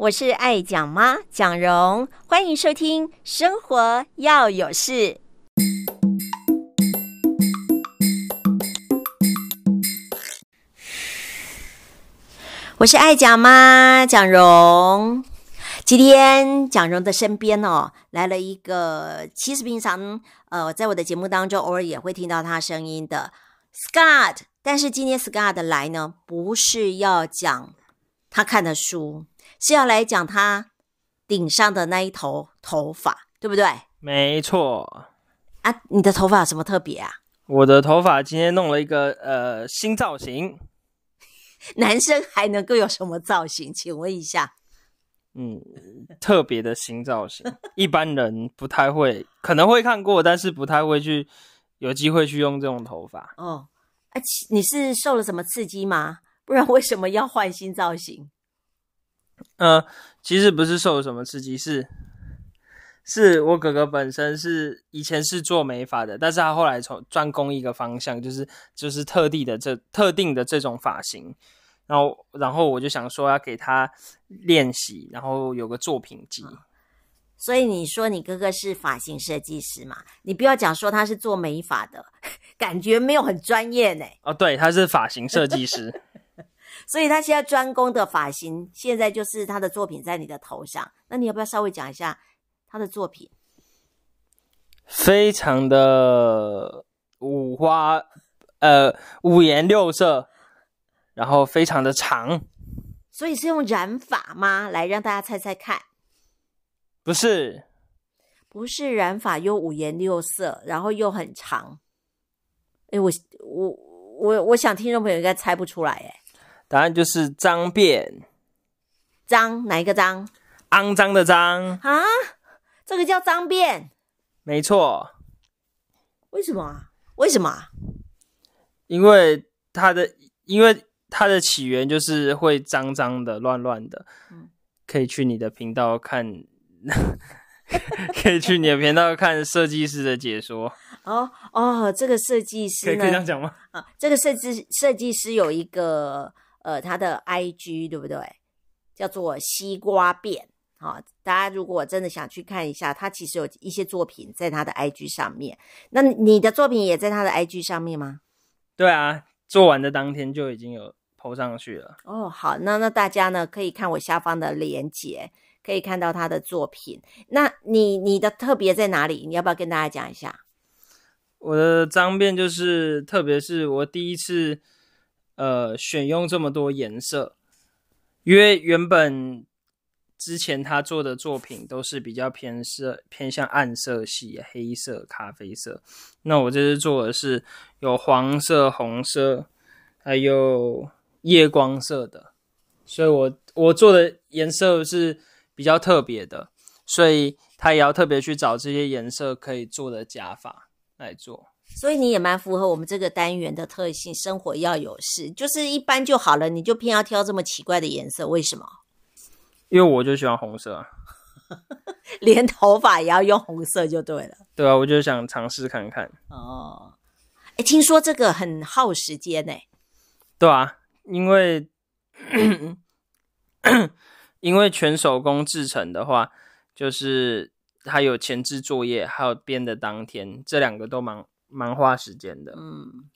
我是爱讲妈蒋蓉，欢迎收听《生活要有事》。我是爱讲妈蒋蓉。今天蒋蓉的身边哦，来了一个，其实平常呃，在我的节目当中偶尔也会听到他声音的 Scott，但是今天 Scott 来呢，不是要讲他看的书。是要来讲他顶上的那一头头发，对不对？没错。啊，你的头发有什么特别啊？我的头发今天弄了一个呃新造型。男生还能够有什么造型？请问一下。嗯，特别的新造型，一般人不太会，可能会看过，但是不太会去有机会去用这种头发。哦，啊，你是受了什么刺激吗？不然为什么要换新造型？呃，其实不是受什么刺激，是是我哥哥本身是以前是做美发的，但是他后来从专攻一个方向，就是就是特地的这特定的这种发型，然后然后我就想说要给他练习，然后有个作品集。所以你说你哥哥是发型设计师嘛？你不要讲说他是做美发的，感觉没有很专业呢。哦，对，他是发型设计师。所以他现在专攻的发型，现在就是他的作品在你的头上。那你要不要稍微讲一下他的作品？非常的五花，呃，五颜六色，然后非常的长。所以是用染发吗？来让大家猜猜看。不是，不是染发，又五颜六色，然后又很长。哎，我我我我想听众朋友应该猜不出来，哎。答案就是脏辫，脏哪一个脏？肮脏的脏啊？这个叫脏辫？没错。为什么啊？为什么啊？因为它的，因为它的起源就是会脏脏的、乱乱的。嗯，可以去你的频道看，可以去你的频道看设计师的解说。哦哦，这个设计师？可以，可以这样讲吗？啊，这个设计设计师有一个。呃，他的 IG 对不对？叫做西瓜变。好，大家如果真的想去看一下，他其实有一些作品在他的 IG 上面。那你的作品也在他的 IG 上面吗？对啊，做完的当天就已经有 PO 上去了。哦，好，那那大家呢可以看我下方的链接，可以看到他的作品。那你你的特别在哪里？你要不要跟大家讲一下？我的脏辫就是，特别是我第一次。呃，选用这么多颜色，因为原本之前他做的作品都是比较偏色、偏向暗色系，黑色、咖啡色。那我这次做的是有黄色、红色，还有夜光色的，所以我我做的颜色是比较特别的，所以他也要特别去找这些颜色可以做的假发来做。所以你也蛮符合我们这个单元的特性，生活要有事，就是一般就好了，你就偏要挑这么奇怪的颜色，为什么？因为我就喜欢红色啊，连头发也要用红色就对了。对啊，我就想尝试看看。哦，哎，听说这个很耗时间呢？对啊，因为 因为全手工制成的话，就是还有前置作业，还有编的当天，这两个都蛮。蛮花时间的，嗯，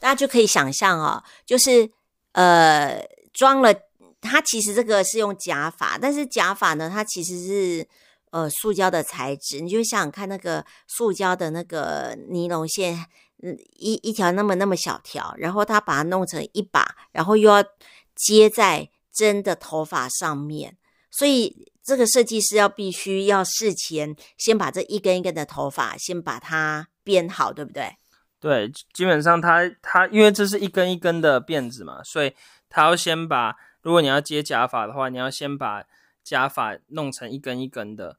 大家就可以想象哦，就是呃，装了它，其实这个是用假发，但是假发呢，它其实是呃塑胶的材质，你就想想看那个塑胶的那个尼龙线，嗯，一一条那么那么小条，然后它把它弄成一把，然后又要接在真的头发上面，所以这个设计师要必须要事前先把这一根一根的头发先把它。编好对不对？对，基本上它它因为这是一根一根的辫子嘛，所以它要先把，如果你要接假发的话，你要先把假发弄成一根一根的，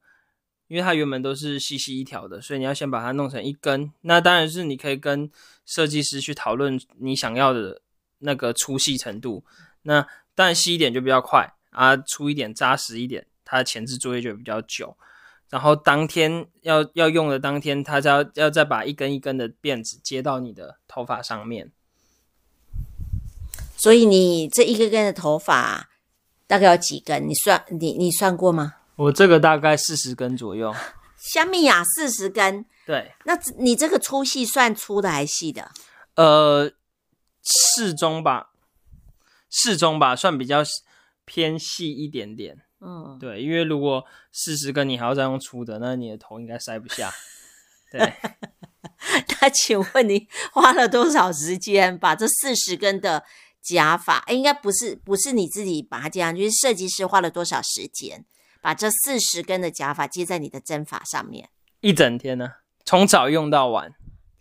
因为它原本都是细细一条的，所以你要先把它弄成一根。那当然是你可以跟设计师去讨论你想要的那个粗细程度。那当然细一点就比较快啊，粗一点扎实一点，它的前置作业就比较久。然后当天要要用的当天，他就要要再把一根一根的辫子接到你的头发上面。所以你这一根根的头发，大概有几根？你算你你算过吗？我这个大概四十根左右。香米呀，四十根。对，那你这个粗细算粗的还是细的？呃，适中吧，适中吧，算比较偏细一点点。嗯，对，因为如果四十根你还要再用粗的，那你的头应该塞不下。对。那请问你花了多少时间把这四十根的假发？哎，应该不是，不是你自己把它接上去，就是设计师花了多少时间把这四十根的假发接在你的针法上面？一整天呢，从早用到晚。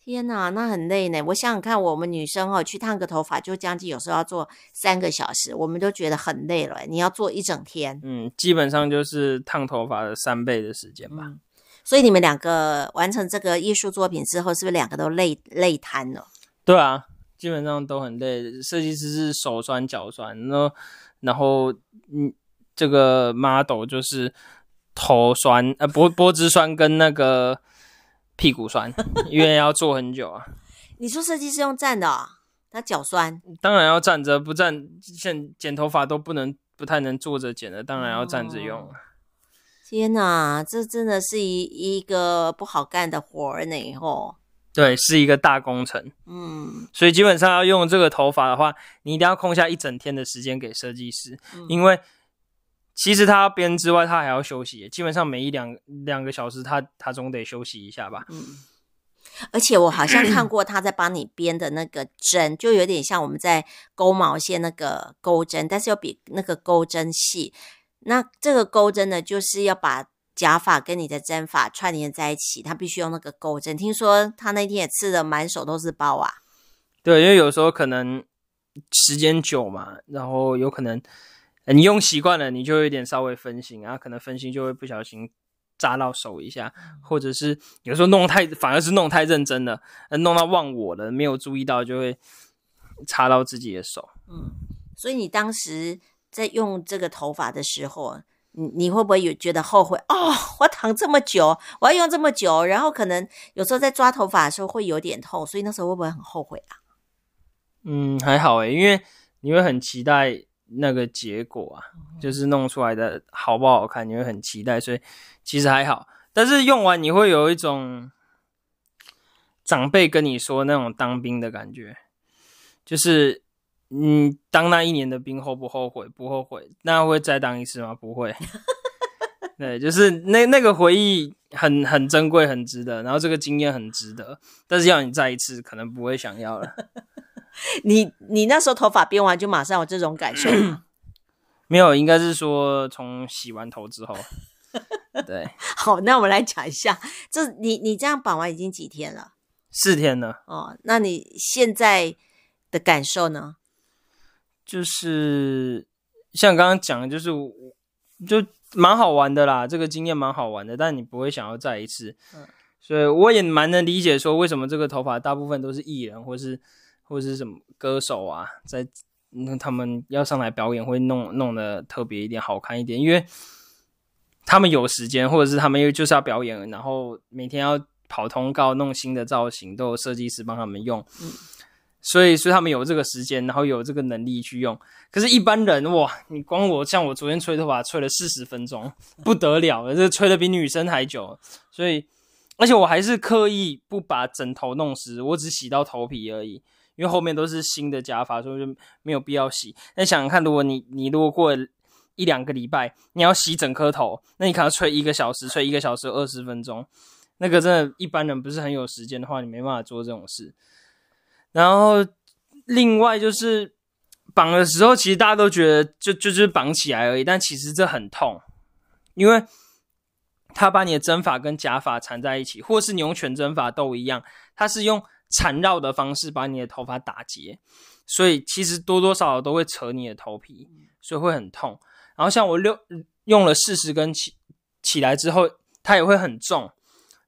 天哪，那很累呢。我想想看，我们女生哦，去烫个头发就将近有时候要做三个小时，我们都觉得很累了。你要做一整天，嗯，基本上就是烫头发的三倍的时间吧。嗯所以你们两个完成这个艺术作品之后，是不是两个都累累瘫了？对啊，基本上都很累。设计师是手酸脚酸，然后然后嗯，这个 model 就是头酸呃脖脖子酸跟那个屁股酸，因为要坐很久啊。你说设计师用站的哦，他脚酸？当然要站着，不站现剪头发都不能不太能坐着剪的，当然要站着用。哦天呐，这真的是一一个不好干的活儿呢！吼，对，是一个大工程。嗯，所以基本上要用这个头发的话，你一定要空下一整天的时间给设计师，嗯、因为其实他编之外，他还要休息。基本上每一两两个小时他，他他总得休息一下吧。嗯，而且我好像看过他在帮你编的那个针，就有点像我们在勾毛线那个钩针，但是又比那个钩针细。那这个钩针呢，就是要把假发跟你的真发串联在一起，他必须用那个钩针。听说他那天也刺的满手都是包啊。对，因为有时候可能时间久嘛，然后有可能你用习惯了，你就有点稍微分心然后，可能分心就会不小心扎到手一下，或者是有时候弄太，反而是弄太认真了，弄到忘我了，没有注意到就会插到自己的手。嗯，所以你当时。在用这个头发的时候，你你会不会有觉得后悔？哦，我躺这么久，我要用这么久，然后可能有时候在抓头发的时候会有点痛，所以那时候会不会很后悔啊？嗯，还好诶，因为你会很期待那个结果啊，就是弄出来的好不好看，你会很期待，所以其实还好。但是用完你会有一种长辈跟你说那种当兵的感觉，就是。你，当那一年的兵后不后悔？不后悔。那会再当一次吗？不会。对，就是那那个回忆很很珍贵，很值得。然后这个经验很值得，但是要你再一次，可能不会想要了。你你那时候头发编完就马上有这种感受吗？没有，应该是说从洗完头之后。对。好，那我们来讲一下，这你你这样绑完已经几天了？四天了。哦，那你现在的感受呢？就是像刚刚讲的，就是就蛮好玩的啦，这个经验蛮好玩的，但你不会想要再一次。嗯，所以我也蛮能理解说为什么这个头发大部分都是艺人或是或者是什么歌手啊，在那他们要上来表演会弄弄得特别一点，好看一点，因为他们有时间，或者是他们又就是要表演，然后每天要跑通告、弄新的造型，都有设计师帮他们用。嗯。所以，所以他们有这个时间，然后有这个能力去用。可是，一般人哇，你光我像我昨天吹头发吹了四十分钟，不得了了，这吹的比女生还久。所以，而且我还是刻意不把枕头弄湿，我只洗到头皮而已，因为后面都是新的假发，所以就没有必要洗。那想想看，如果你你如果过一两个礼拜，你要洗整颗头，那你可能吹一个小时，吹一个小时二十分钟，那个真的，一般人不是很有时间的话，你没办法做这种事。然后，另外就是绑的时候，其实大家都觉得就就就是绑起来而已，但其实这很痛，因为他把你的真发跟假发缠在一起，或是你用全真发都一样，他是用缠绕的方式把你的头发打结，所以其实多多少少都会扯你的头皮，所以会很痛。然后像我六用了四十根起起来之后，它也会很重。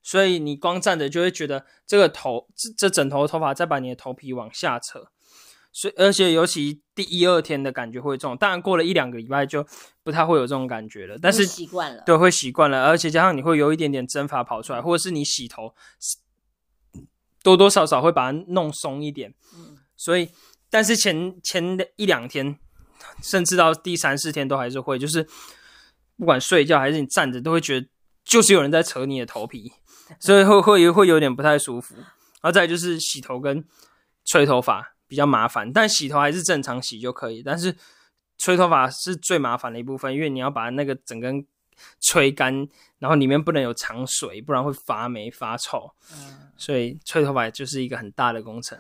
所以你光站着就会觉得这个头这这整头头发在把你的头皮往下扯，所以而且尤其第一二天的感觉会重，当然过了一两个礼拜就不太会有这种感觉了。但是习惯了，对，会习惯了，而且加上你会有一点点蒸发跑出来，或者是你洗头多多少少会把它弄松一点。嗯，所以但是前前的一两天甚至到第三四天都还是会，就是不管睡觉还是你站着，都会觉得就是有人在扯你的头皮，所以会会会有点不太舒服。然后再就是洗头跟吹头发比较麻烦，但洗头还是正常洗就可以，但是吹头发是最麻烦的一部分，因为你要把那个整根吹干，然后里面不能有藏水，不然会发霉发臭。所以吹头发就是一个很大的工程。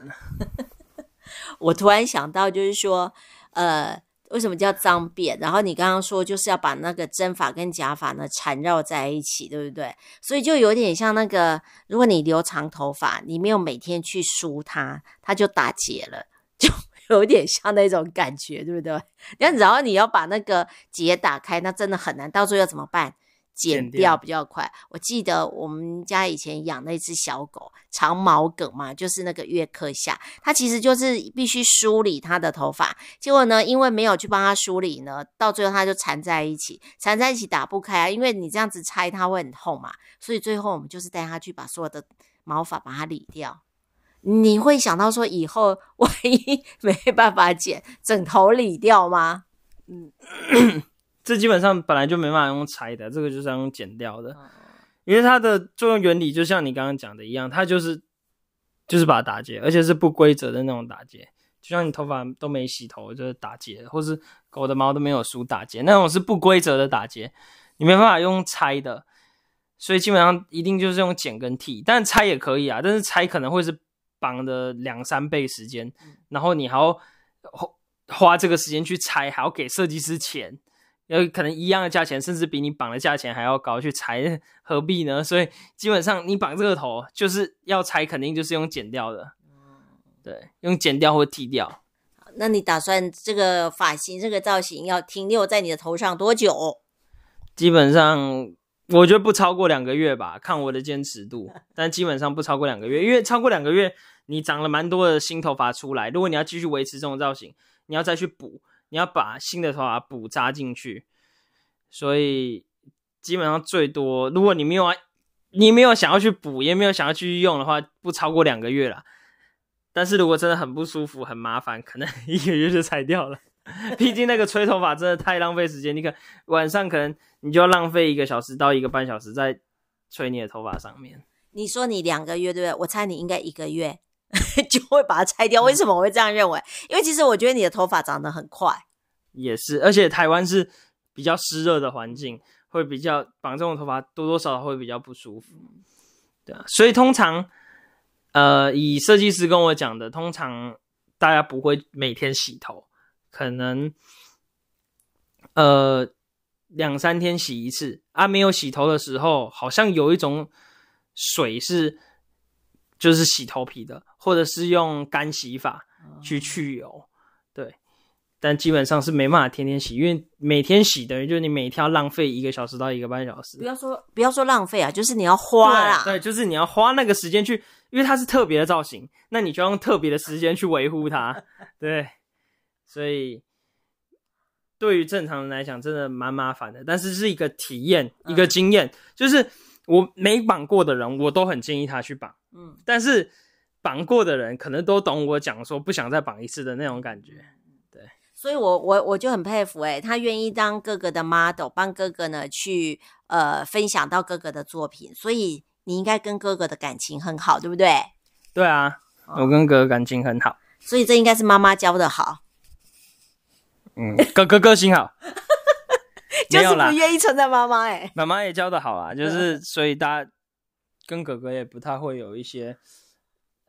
我突然想到，就是说，呃，为什么叫脏辫？然后你刚刚说就是要把那个真发跟假发呢缠绕在一起，对不对？所以就有点像那个，如果你留长头发，你没有每天去梳它，它就打结了，就 有点像那种感觉，对不对？然后你要把那个结打开，那真的很难，到最后要怎么办？剪掉比较快。我记得我们家以前养那只小狗，长毛梗嘛，就是那个约克夏，它其实就是必须梳理它的头发。结果呢，因为没有去帮它梳理呢，到最后它就缠在一起，缠在一起打不开啊。因为你这样子拆它会很痛嘛，所以最后我们就是带它去把所有的毛发把它理掉。你会想到说以后万一 没办法剪，整头理掉吗？嗯。这基本上本来就没办法用拆的，这个就是要用剪掉的，因为它的作用原理就像你刚刚讲的一样，它就是就是把它打结，而且是不规则的那种打结，就像你头发都没洗头就是打结，或是狗的毛都没有梳打结，那种是不规则的打结，你没办法用拆的，所以基本上一定就是用剪跟剃，但拆也可以啊，但是拆可能会是绑的两三倍时间，然后你还要花这个时间去拆，还要给设计师钱。有可能一样的价钱，甚至比你绑的价钱还要高，去裁何必呢？所以基本上你绑这个头就是要拆，肯定就是用剪掉的，对，用剪掉或剃掉。那你打算这个发型、这个造型要停留在你的头上多久？基本上我觉得不超过两个月吧，看我的坚持度。但基本上不超过两个月，因为超过两个月，你长了蛮多的新头发出来。如果你要继续维持这种造型，你要再去补。你要把新的头发补扎进去，所以基本上最多，如果你没有你没有想要去补，也没有想要去用的话，不超过两个月啦。但是如果真的很不舒服、很麻烦，可能一个月就拆掉了。毕竟那个吹头发真的太浪费时间，你可晚上可能你就要浪费一个小时到一个半小时在吹你的头发上面。你说你两个月对不对？我猜你应该一个月。就会把它拆掉。为什么我会这样认为？因为其实我觉得你的头发长得很快，也是。而且台湾是比较湿热的环境，会比较绑这种头发多多少少会比较不舒服。对啊，所以通常，呃，以设计师跟我讲的，通常大家不会每天洗头，可能呃两三天洗一次啊。没有洗头的时候，好像有一种水是。就是洗头皮的，或者是用干洗法去去油，哦，对。但基本上是没办法天天洗，因为每天洗等于就是你每天要浪费一个小时到一个半小时。不要说不要说浪费啊，就是你要花啦。对，就是你要花那个时间去，因为它是特别的造型，那你就要用特别的时间去维护它。对，所以对于正常人来讲，真的蛮麻烦的。但是是一个体验，一个经验，嗯，就是。我没绑过的人，我都很建议他去绑。嗯，但是绑过的人可能都懂我讲说不想再绑一次的那种感觉。对，所以我我我就很佩服诶，他愿意当哥哥的 model，帮哥哥呢去呃分享到哥哥的作品。所以你应该跟哥哥的感情很好，对不对？对啊，我跟哥哥感情很好。所以这应该是妈妈教的好。嗯，哥哥个性好。就是不愿意称赞妈妈哎，妈妈也教的好啊，就是所以大家跟哥哥也不太会有一些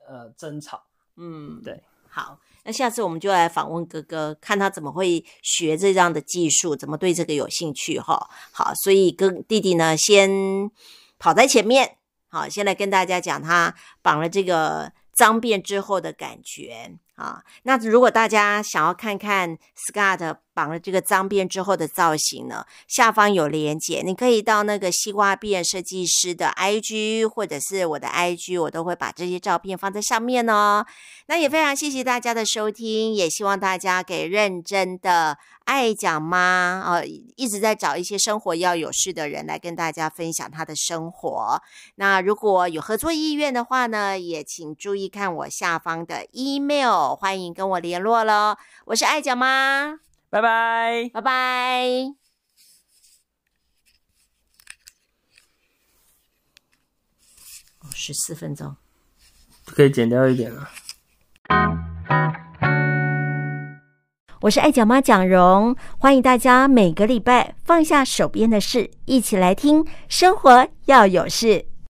呃争吵，嗯，对。好，那下次我们就来访问哥哥，看他怎么会学这样的技术，怎么对这个有兴趣哈。好，所以跟弟弟呢先跑在前面，好，先来跟大家讲他绑了这个脏辫之后的感觉。啊，那如果大家想要看看 Scott 绑了这个脏辫之后的造型呢，下方有连结，你可以到那个西瓜辫设计师的 IG 或者是我的 IG，我都会把这些照片放在上面哦。那也非常谢谢大家的收听，也希望大家给认真的爱讲妈啊、一直在找一些生活要有事的人来跟大家分享他的生活。那如果有合作意愿的话呢，也请注意看我下方的 email，欢迎跟我联络喽。我是爱讲妈。拜拜，拜拜。哦，十四分钟，可以剪掉一点了。我是爱讲妈蒋蓉，欢迎大家每个礼拜放下手边的事，一起来听生活要有事。